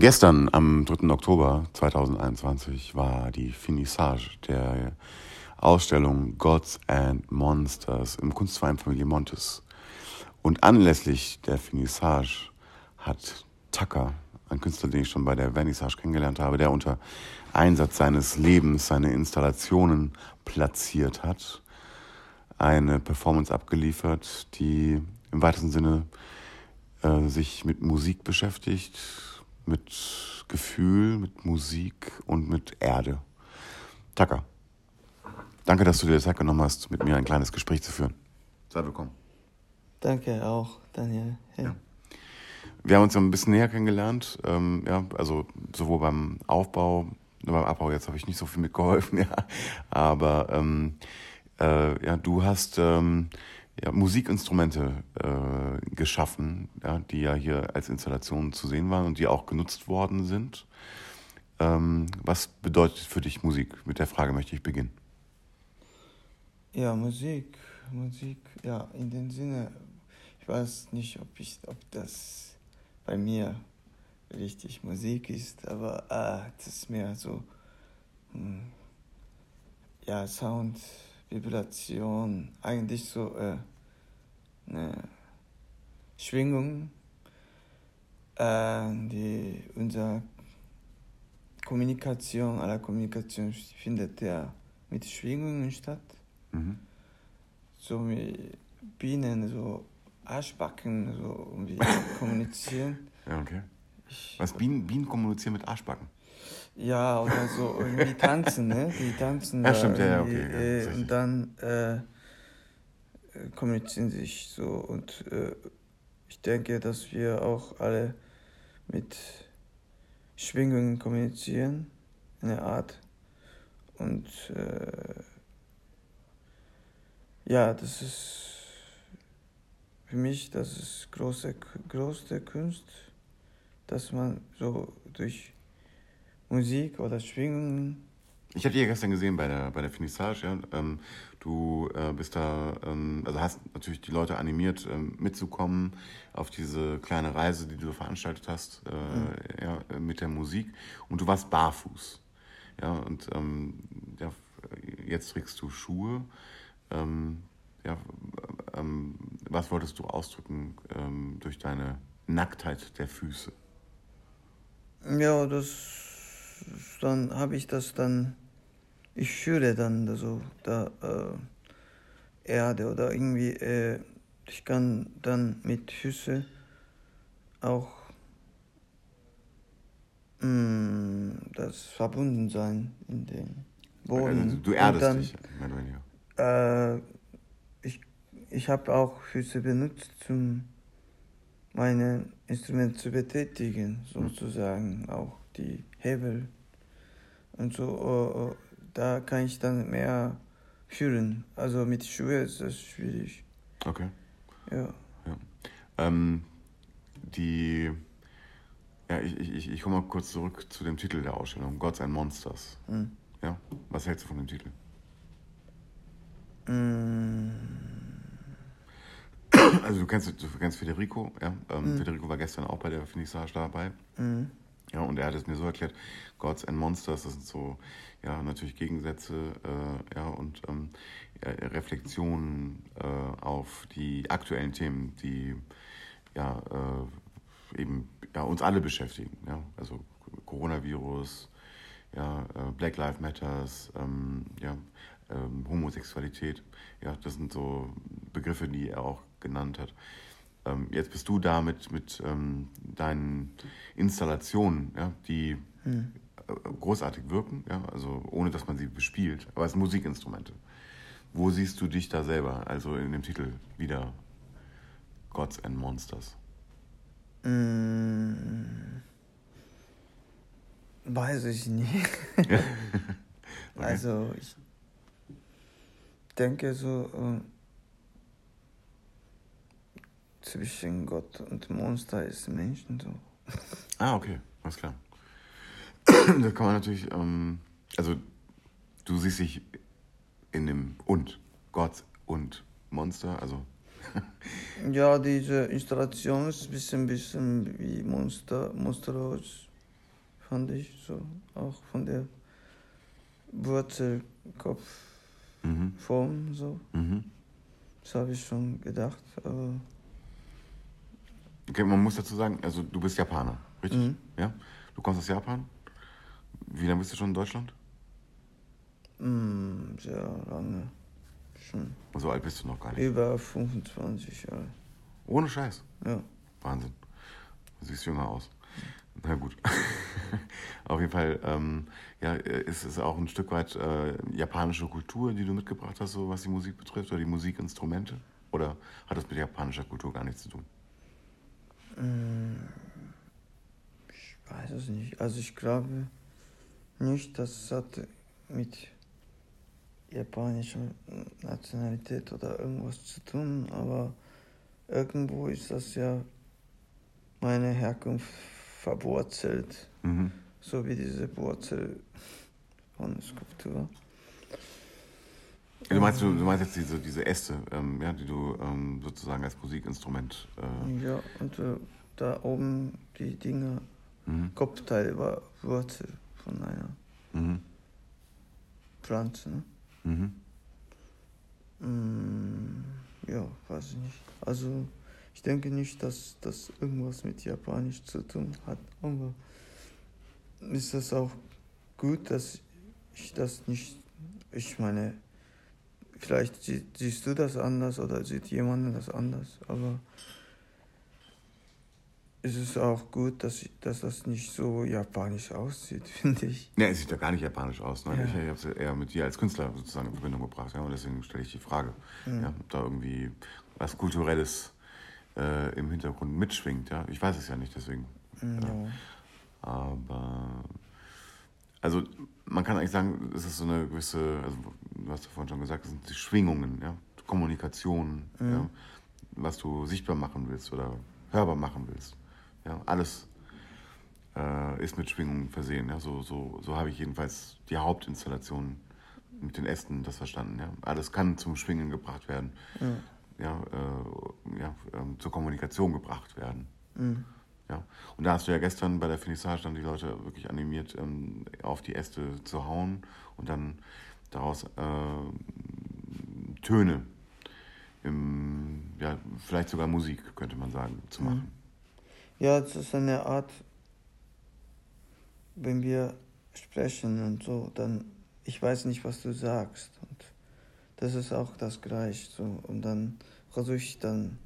Gestern, am 3. Oktober 2021, war die Finissage der Ausstellung Gods and Monsters im Kunstverein Familie Montes. Und anlässlich der Finissage hat Tucker, ein Künstler, den ich schon bei der Vernissage kennengelernt habe, der unter Einsatz seines Lebens seine Installationen platziert hat, eine Performance abgeliefert, die im weitesten Sinne äh, sich mit Musik beschäftigt, mit Gefühl, mit Musik und mit Erde. Tucker, danke, dass du dir Zeit genommen hast, mit mir ein kleines Gespräch zu führen. Sei willkommen. Danke auch, Daniel. Hey. Ja. Wir haben uns ja ein bisschen näher kennengelernt, ähm, ja, also sowohl beim Aufbau, beim Abbau jetzt habe ich nicht so viel mitgeholfen, ja, aber ähm, äh, ja, du hast ähm, ja, Musikinstrumente äh, geschaffen, ja, die ja hier als Installationen zu sehen waren und die auch genutzt worden sind. Ähm, was bedeutet für dich Musik? Mit der Frage möchte ich beginnen. Ja, Musik, Musik, ja, in dem Sinne, ich weiß nicht, ob, ich, ob das bei mir richtig Musik ist, aber äh, das ist mehr so, hm, ja, Sound, Vibration, eigentlich so äh, eine Schwingung, äh, die unsere Kommunikation, aller Kommunikation findet ja mit Schwingungen statt. Mhm. So wie Bienen, so Arschbacken, so irgendwie kommunizieren. Ja, okay. Was, Bienen, Bienen kommunizieren mit Arschbacken? Ja, oder so irgendwie tanzen, ne? Die tanzen. Ja, stimmt, ja, okay. Ja, äh, und dann äh, kommunizieren sich so. Und äh, ich denke, dass wir auch alle mit Schwingungen kommunizieren, in der Art. Und äh, ja, das ist für mich, das ist große, große Kunst, dass man so durch Musik oder Schwingungen. Ich habe dich ja gestern gesehen bei der, bei der Finissage. Ja. Ähm, du äh, bist da, ähm, also hast natürlich die Leute animiert, ähm, mitzukommen auf diese kleine Reise, die du veranstaltet hast äh, mhm. ja, mit der Musik. Und du warst barfuß. Ja, und ähm, ja, jetzt trägst du Schuhe. Ähm, ja, ähm, was wolltest du ausdrücken durch deine Nacktheit der Füße? Ja, das dann habe ich das dann, ich fühle dann so da äh, Erde oder irgendwie, äh, ich kann dann mit Füße auch mh, mm, das verbunden sein in dem Boden. Also du erdest dann, dich, äh, ich ich habe auch Füße benutzt, um meine Instrumente zu betätigen, sozusagen auch die Hebel und so. Uh, uh, da kann ich dann mehr fühlen. Also mit Schuhe ist das schwierig. Okay. Ja. ja. Ähm, die. Ja, ich, ich, ich komme mal kurz zurück zu dem Titel der Ausstellung, Gods and Monsters. Mhm. Ja, was hältst du von dem Titel? Mhm. Also du kennst, du kennst Federico, ja. Ähm, mhm. Federico war gestern auch bei der Finissage dabei. Mhm. Ja, und er hat es mir so erklärt, Gods and Monsters, das sind so, ja, natürlich Gegensätze, äh, ja, und ähm, ja, Reflexionen äh, auf die aktuellen Themen, die, ja, äh, eben, ja, uns alle beschäftigen, ja, also Coronavirus, ja, äh, Black Lives Matters, ähm, ja, ähm, Homosexualität, ja, das sind so Begriffe, die er auch genannt hat. Ähm, jetzt bist du da mit, mit ähm, deinen Installationen, ja, die hm. großartig wirken, ja, also ohne dass man sie bespielt, aber als Musikinstrumente. Wo siehst du dich da selber, also in dem Titel wieder Gods and Monsters? Mm, weiß ich nicht. okay. Also ich denke so, äh, zwischen Gott und Monster ist Menschen so. Ah, okay, alles klar. da kann man natürlich, ähm, also du siehst dich in dem und Gott und Monster, also. ja, diese Installation ist ein bisschen, bisschen wie Monster, monströs. fand ich so. Auch von der Wurzelkopfform Mhm. so. Mhm. Das habe ich schon gedacht, aber Okay, man muss dazu sagen, also du bist Japaner, richtig? Mhm. Ja? Du kommst aus Japan? Wie lange bist du schon in Deutschland? mm, sehr lange. Schon So alt bist du noch gar nicht. über 25 Jahre. Ohne Scheiß. Ja. Wahnsinn. Du siehst jünger aus. Na gut. Auf jeden Fall, ähm, ja, ist es auch ein Stück weit äh, japanische Kultur, die du mitgebracht hast, so was die Musik betrifft, oder die Musikinstrumente? Oder hat das mit japanischer Kultur gar nichts zu tun? Ich weiß es nicht. Also ich glaube nicht, dass es hat mit japanischer Nationalität oder irgendwas zu tun, aber irgendwo ist das ja meine Herkunft verwurzelt, Mhm. so wie diese Wurzel von Skulptur. Du meinst, du, du meinst jetzt diese, diese Äste, ähm, ja, die du ähm, sozusagen als Musikinstrument. Äh, Ja, und äh, da oben die Dinger, mhm. Kopfteil war Wurzel von einer Mhm. Pflanze, ne? Mhm. Mm, ja, weiß ich nicht. Also, ich denke nicht, dass das irgendwas mit Japanisch zu tun hat. Aber ist das auch gut, dass ich das nicht. Ich meine, vielleicht sie- siehst du das anders oder sieht jemand das anders, aber es ist auch gut, dass, ich, dass das nicht so japanisch aussieht, finde ich. Ja, es sieht ja gar nicht japanisch aus. Ne? Ja. Ich, ich habe es eher mit dir als Künstler sozusagen in Verbindung gebracht. Ja? Und deswegen stelle ich die Frage, Mhm. ja, ob da irgendwie was Kulturelles äh, im Hintergrund mitschwingt. Ja? Ich weiß es ja nicht, deswegen. Ja. Aber also man kann eigentlich sagen, es ist so eine gewisse, also du hast ja vorhin schon gesagt, es sind die Schwingungen, ja, Kommunikation, ja, was du sichtbar machen willst oder hörbar machen willst. Ja, alles äh, ist mit Schwingungen versehen. Ja, so, so, so habe ich jedenfalls die Hauptinstallation mit den Ästen das verstanden. Ja. Alles kann zum Schwingen gebracht werden, Ja. ja, äh, ja, ähm, zur Kommunikation gebracht werden. Mhm. Ja. Und da hast du ja gestern bei der Finissage dann die Leute wirklich animiert, ähm, auf die Äste zu hauen und dann daraus äh, Töne, im, ja, vielleicht sogar Musik, könnte man sagen, zu machen. Ja, es ist eine Art, wenn wir sprechen und so, dann, ich weiß nicht, was du sagst. Und das ist auch das Gleiche. So. Und dann versuche ich dann,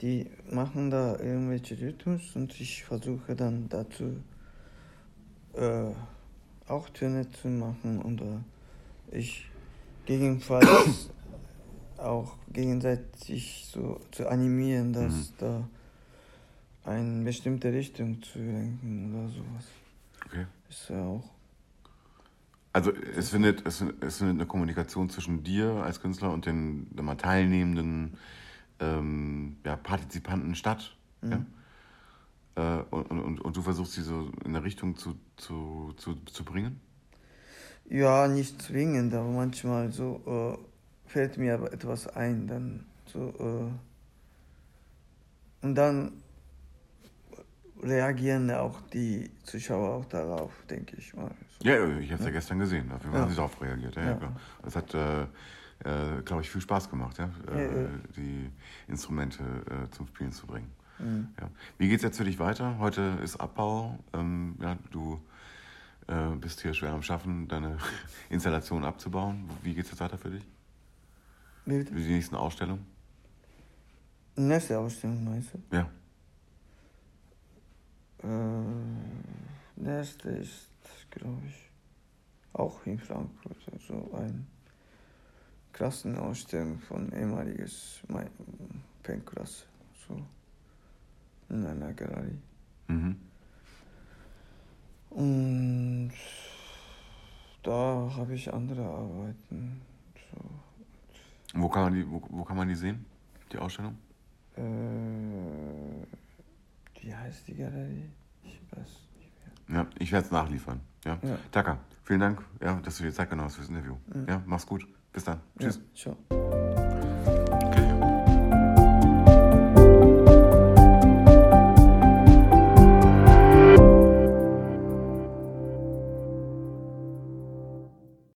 die machen da irgendwelche Rhythmus und ich versuche dann dazu äh, auch Töne zu machen und äh, ich gegebenenfalls auch gegenseitig so zu animieren, dass Mhm. da eine bestimmte Richtung zu lenken oder sowas. Okay. Ist ja auch. Also es findet, es, es findet eine Kommunikation zwischen dir als Künstler und den mal, teilnehmenden ähm, ja, Partizipanten statt. Mhm. Ja? Äh, und, und, und du versuchst sie so in eine Richtung zu, zu, zu, zu bringen? Ja, nicht zwingend, aber manchmal so äh, fällt mir aber etwas ein, dann so äh, und dann reagieren auch die Zuschauer auch darauf, denke ich mal. So. Ja, ich habe es ja. gestern gesehen. Auf jeden Fall Ja. haben sie darauf reagiert. Ja, ja. Ja. Das hat, äh, äh, glaube ich, viel Spaß gemacht, ja? Äh, Ja, ja. die Instrumente äh, zum Spielen zu bringen. Mhm. Ja. Wie geht es jetzt für dich weiter? Heute ist Abbau. Ähm, ja, du äh, bist hier schwer am Schaffen, deine Installation abzubauen. Wie geht es jetzt weiter für dich? Bitte? Für die nächsten Ausstellungen? Nächste Ausstellung meinst du? Ja. Äh, nächste ist, glaube ich, auch in Frankfurt. Also ein krassen Ausstellung von ehemaliges Pencklasse. So in einer Galerie. Mhm. Und da habe ich andere Arbeiten. So, Wo, kann man die, wo, wo kann man die sehen, die Ausstellung? äh, wie heißt die Galerie? Ich weiß nicht mehr. Ja, ich werde es nachliefern. Ja. Ja. Taka, vielen Dank, ja, dass du dir Zeit genommen hast fürs Interview. Ja. Ja, mach's gut. Bis dann. Tschüss. Ja, ciao.